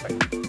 prospect.